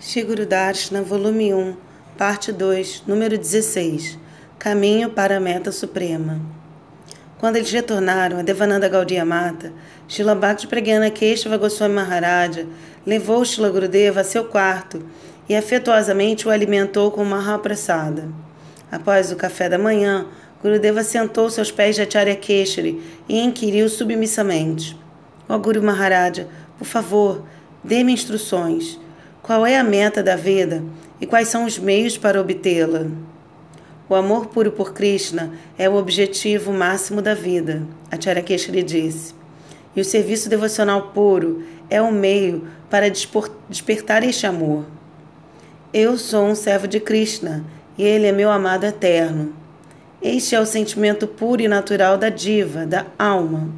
Shri Guru Darshana, volume 1, parte 2, número 16, Caminho para a Meta Suprema. Quando eles retornaram a Devananda Gaudiya Mata, Shila Bhakti Pragyana Keshava Goswami Maharaja levou Shila Gurudeva a seu quarto e afetuosamente o alimentou com Mahaprasada. Após o café da manhã, Gurudeva sentou-se aos pés de Acharya Keshari e inquiriu submissamente. Ó oh, Guru Maharaja, por favor, dê-me instruções. Qual é a meta da vida e quais são os meios para obtê-la? O amor puro por Krishna é o objetivo máximo da vida, Acharya Keshari disse. E o serviço devocional puro é o meio para despertar este amor. Eu sou um servo de Krishna e ele é meu amado eterno. Este é o sentimento puro e natural da diva, da alma.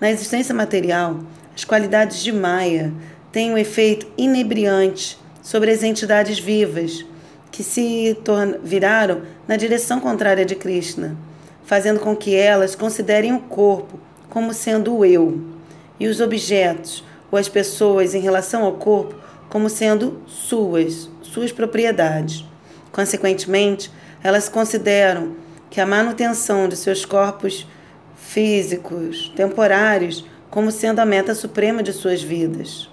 Na existência material, as qualidades de Maya tem um efeito inebriante sobre as entidades vivas que se viraram na direção contrária de Krishna, fazendo com que elas considerem o corpo como sendo o eu e os objetos ou as pessoas em relação ao corpo como sendo suas, suas propriedades. Consequentemente, elas consideram que a manutenção de seus corpos físicos temporários como sendo a meta suprema de suas vidas.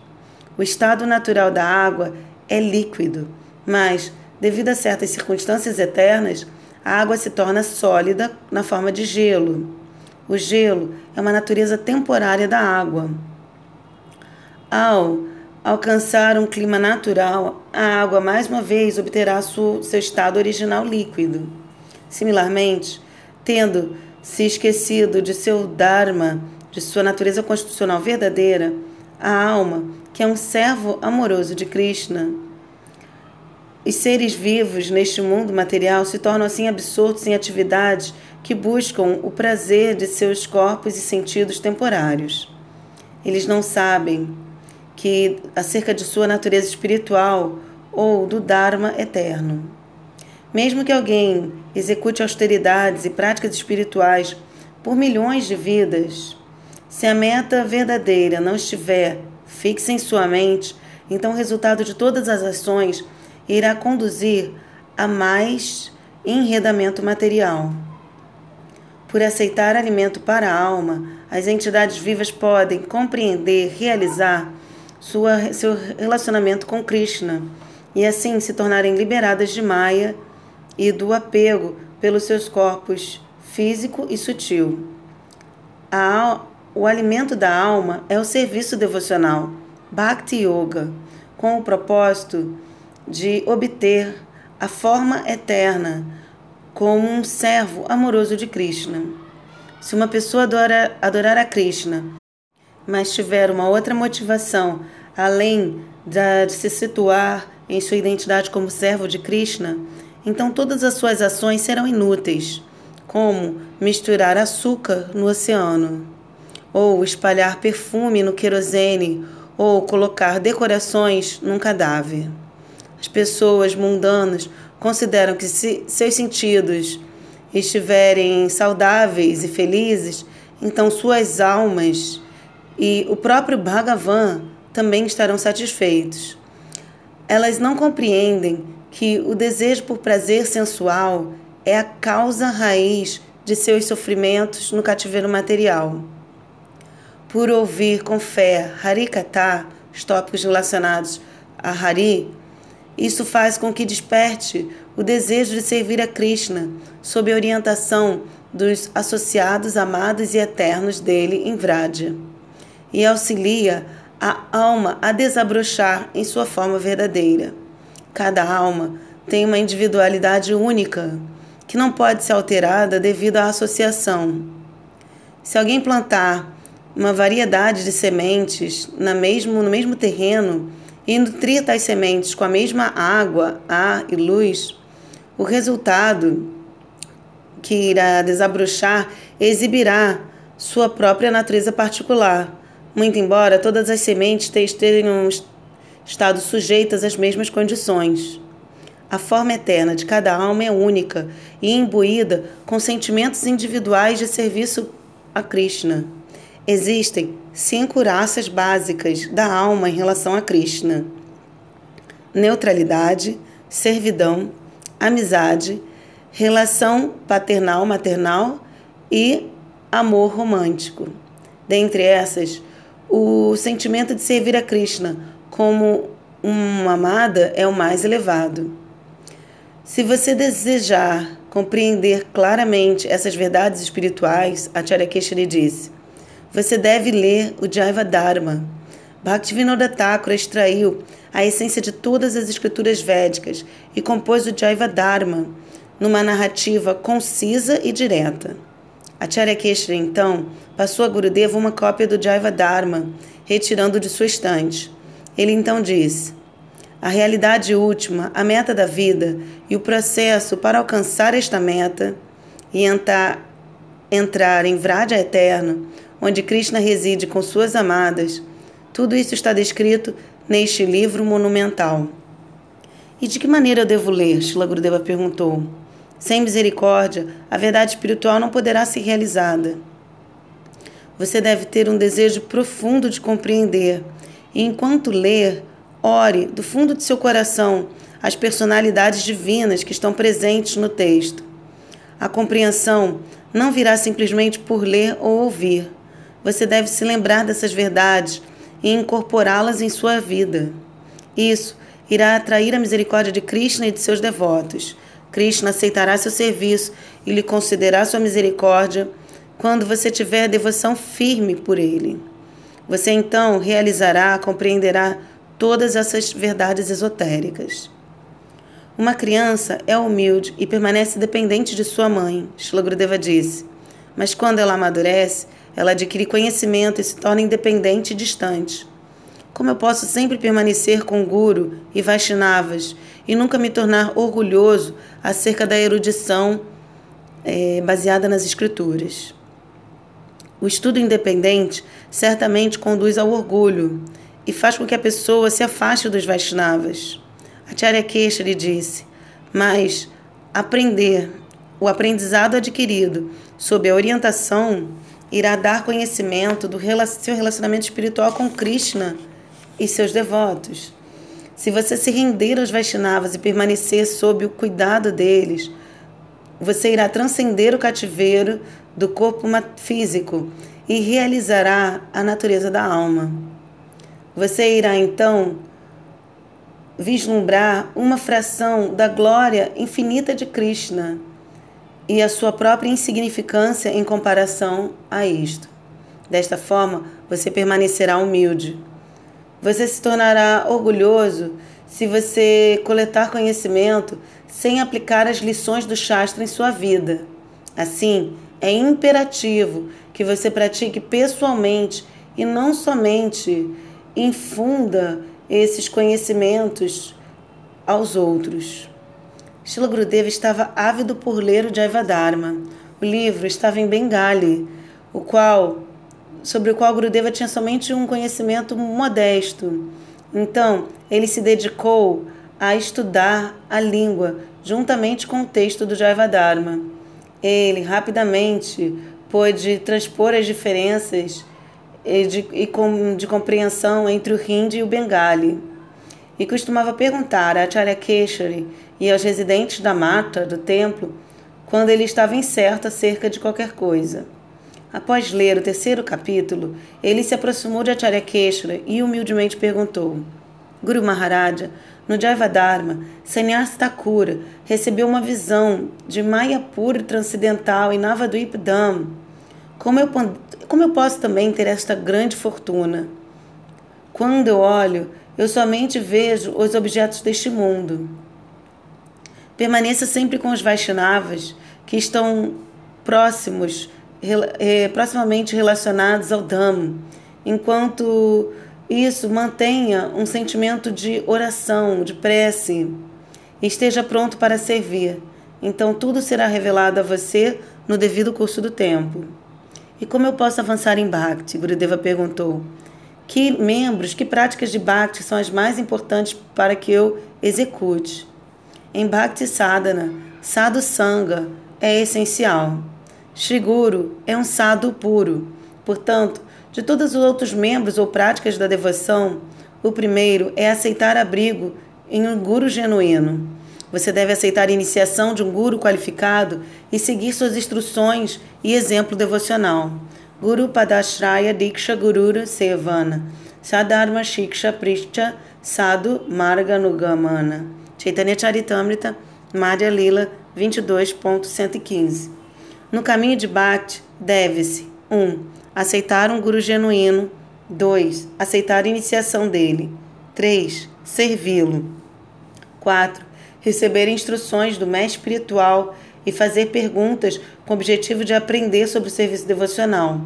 O estado natural da água é líquido, mas, devido a certas circunstâncias eternas, a água se torna sólida na forma de gelo. O gelo é uma natureza temporária da água. Ao alcançar um clima natural, a água mais uma vez obterá seu estado original líquido. Similarmente, tendo se esquecido de seu Dharma, de sua natureza constitucional verdadeira, a alma que é um servo amoroso de Krishna. Os seres vivos neste mundo material se tornam assim absortos em atividades que buscam o prazer de seus corpos e sentidos temporários. Eles não sabem que acerca de sua natureza espiritual ou do Dharma eterno. Mesmo que alguém execute austeridades e práticas espirituais por milhões de vidas, se a meta verdadeira não estiver fixa em sua mente, então o resultado de todas as ações irá conduzir a mais enredamento material. Por aceitar alimento para a alma, as entidades vivas podem compreender, realizar sua, seu relacionamento com Krishna e assim se tornarem liberadas de Maya e do apego pelos seus corpos físico e sutil. A o alimento da alma é o serviço devocional, Bhakti Yoga, com o propósito de obter a forma eterna como um servo amoroso de Krishna. Se uma pessoa adora, adorar a Krishna, mas tiver uma outra motivação além de se situar em sua identidade como servo de Krishna, então todas as suas ações serão inúteis, como misturar açúcar no oceano ou espalhar perfume no querosene, ou colocar decorações num cadáver. As pessoas mundanas consideram que se seus sentidos estiverem saudáveis e felizes, então suas almas e o próprio Bhagavan também estarão satisfeitos. Elas não compreendem que o desejo por prazer sensual é a causa raiz de seus sofrimentos no cativeiro material por ouvir com fé Harikata, os tópicos relacionados a Hari, isso faz com que desperte o desejo de servir a Krishna sob a orientação dos associados amados e eternos dele em Vraja e auxilia a alma a desabrochar em sua forma verdadeira. Cada alma tem uma individualidade única que não pode ser alterada devido à associação. Se alguém plantar uma variedade de sementes na mesmo, no mesmo terreno e nutrir tais sementes com a mesma água, ar e luz, o resultado que irá desabrochar exibirá sua própria natureza particular, muito embora todas as sementes tenham estado sujeitas às mesmas condições. A forma eterna de cada alma é única e imbuída com sentimentos individuais de serviço a Krishna. Existem cinco raças básicas da alma em relação a Krishna. neutralidade, servidão, amizade, relação paternal-maternal e amor romântico. Dentre essas, o sentimento de servir a Krishna como uma amada é o mais elevado. Se você desejar compreender claramente essas verdades espirituais, Acharya Keshari disse, você deve ler o Jaiva Dharma. Bhaktivinoda Thakur extraiu a essência de todas as escrituras védicas e compôs o Jaiva Dharma numa narrativa concisa e direta. Acharya Keshri, então, passou a Gurudeva uma cópia do Jaiva Dharma, retirando de sua estante. Ele então disse: A realidade última, a meta da vida e o processo para alcançar esta meta e entrar, entrar em Vraja eterno, onde Krishna reside com suas amadas, tudo isso está descrito neste livro monumental. E de que maneira eu devo ler? Shila Gurudeva perguntou. Sem misericórdia, a verdade espiritual não poderá ser realizada. Você deve ter um desejo profundo de compreender, e enquanto ler, ore do fundo de seu coração as personalidades divinas que estão presentes no texto. A compreensão não virá simplesmente por ler ou ouvir. Você deve se lembrar dessas verdades e incorporá-las em sua vida. Isso irá atrair a misericórdia de Krishna e de seus devotos Krishna aceitará seu serviço e lhe concederá sua misericórdia quando você tiver devoção firme por ele. Você então realizará, compreenderá todas essas verdades esotéricas. Uma criança é humilde e permanece dependente de sua mãe, Shilagurudeva disse. Mas quando ela amadurece, ela adquire conhecimento e se torna independente e distante. Como eu posso sempre permanecer com Guru e Vaishnavas e nunca me tornar orgulhoso acerca da erudição é, baseada nas escrituras. O estudo independente certamente conduz ao orgulho e faz com que a pessoa se afaste dos Vaishnavas. Acharya Keshari disse, mas aprender, o aprendizado adquirido sob a orientação irá dar conhecimento do seu relacionamento espiritual com Krishna e seus devotos. Se você se render aos Vaishnavas e permanecer sob o cuidado deles, você irá transcender o cativeiro do corpo físico e realizará a natureza da alma. Você irá então vislumbrar uma fração da glória infinita de Krishna e a sua própria insignificância em comparação a isto. Desta forma, você permanecerá humilde. Você se tornará orgulhoso se você coletar conhecimento sem aplicar as lições do Shastra em sua vida. Assim, é imperativo que você pratique pessoalmente e não somente infunda esses conhecimentos aos outros. Shila Gurudeva estava ávido por ler o Jaivadharma. O livro estava em Bengali, o qual sobre o qual Gurudeva tinha somente um conhecimento modesto. Então, ele se dedicou a estudar a língua juntamente com o texto do Jaivadharma. Ele rapidamente pôde transpor as diferenças de, de compreensão entre o Hindi e o Bengali. E costumava perguntar a Acharya Keshari e aos residentes da mata do templo quando ele estava incerto acerca de qualquer coisa. Após ler o terceiro capítulo, ele se aproximou de Acharya Keshara e humildemente perguntou: Guru Maharaja, no Jaivadharma, Sannyas Thakura recebeu uma visão de Mayapur transcendental em Navadvip Dham. Como eu, como eu posso também ter esta grande fortuna? Quando eu olho, eu somente vejo os objetos deste mundo. Permaneça sempre com os Vaishnavas que estão próximos é, proximamente relacionados ao Dhamma, enquanto isso mantenha um sentimento de oração, de prece, esteja pronto para servir. Então tudo será revelado a você no devido curso do tempo. E como eu posso avançar em Bhakti? Gurudeva perguntou. Que membros, que práticas de Bhakti são as mais importantes para que eu execute? Em Bhakti Sadhana, Sadhu Sangha é essencial. Shri Guru é um sadhu puro. Portanto, de todos os outros membros ou práticas da devoção, o primeiro é aceitar abrigo em um guru genuíno. Você deve aceitar a iniciação de um guru qualificado e seguir suas instruções e exemplo devocional. Guru Padashraya Diksha Gurura Sevana Sadharma Shiksha Prishta Sadhu Marga Nugamana Chaitanya Charitamrita Madhya Lila 22.115 No caminho de Bhakti, deve-se 1. Um, aceitar um guru genuíno 2. Aceitar a iniciação dele 3. Servi-lo 4 receber instruções do mestre espiritual e fazer perguntas com o objetivo de aprender sobre o serviço devocional.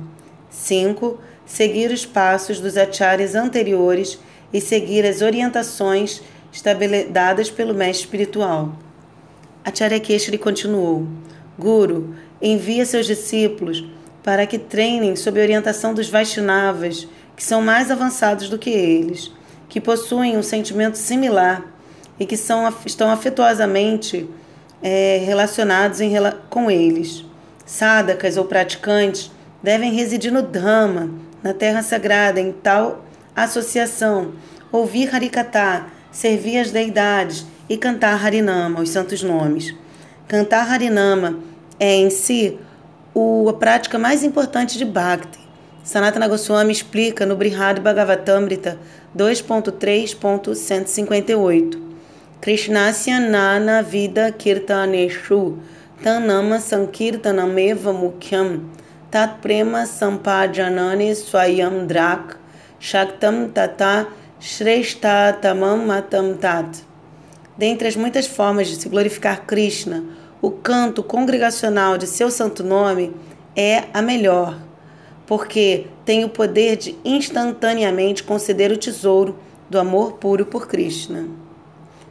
5. Seguir os passos dos acharyas anteriores e seguir as orientações dadas pelo mestre espiritual. Acharya Keshri continuou: Guru envia seus discípulos para que treinem sob a orientação dos Vaishnavas, que são mais avançados do que eles, que possuem um sentimento similar e que são, estão afetuosamente é, relacionados em, com eles. Sadakas ou praticantes devem residir no Dhamma, na terra sagrada, em tal associação, ouvir Harikatha, servir as deidades e cantar Harinama, os santos nomes. Cantar Harinama é em si o, a prática mais importante de Bhakti. Sanatana Goswami explica no Brihad Bhagavatamrita 2.3.158. Mukhyam tat prema sampajanani swayam drak shaktam tata shreshtatamam matam tat. Dentre as muitas formas de se glorificar Krishna, o canto congregacional de seu santo nome é a melhor, porque tem o poder de instantaneamente conceder o tesouro do amor puro por Krishna.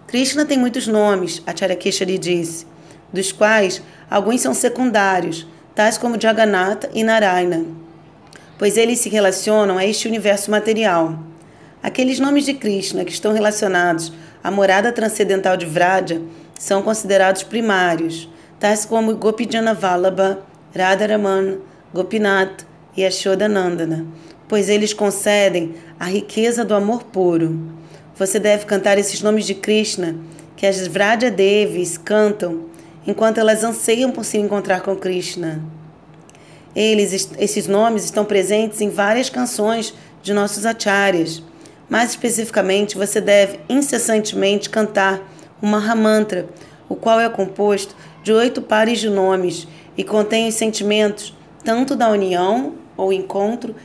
Krishna tem muitos nomes, Acharyakesha lhe disse, dos quais alguns são secundários, tais como Jagannatha e Narayana, pois eles se relacionam a este universo material. Aqueles nomes de Krishna que estão relacionados à morada transcendental de Vraja são considerados primários, tais como Gopijana Vallabha, Radharaman, Gopinath e Ashodanandana, pois eles concedem a riqueza do amor puro. Você deve cantar esses nomes de Krishna que as Vraja Devis cantam enquanto elas anseiam por se encontrar com Krishna. Eles, esses nomes estão presentes em várias canções de nossos acharyas. Mais especificamente, você deve incessantemente cantar o Mahamantra, o qual é composto de oito pares de nomes e contém os sentimentos tanto da união ou encontro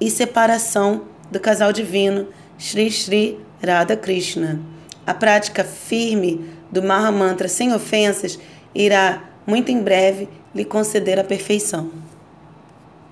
e separação do casal divino Shri Shri Radha Krishna. A prática firme do Mahamantra sem ofensas irá, muito em breve, lhe conceder a perfeição.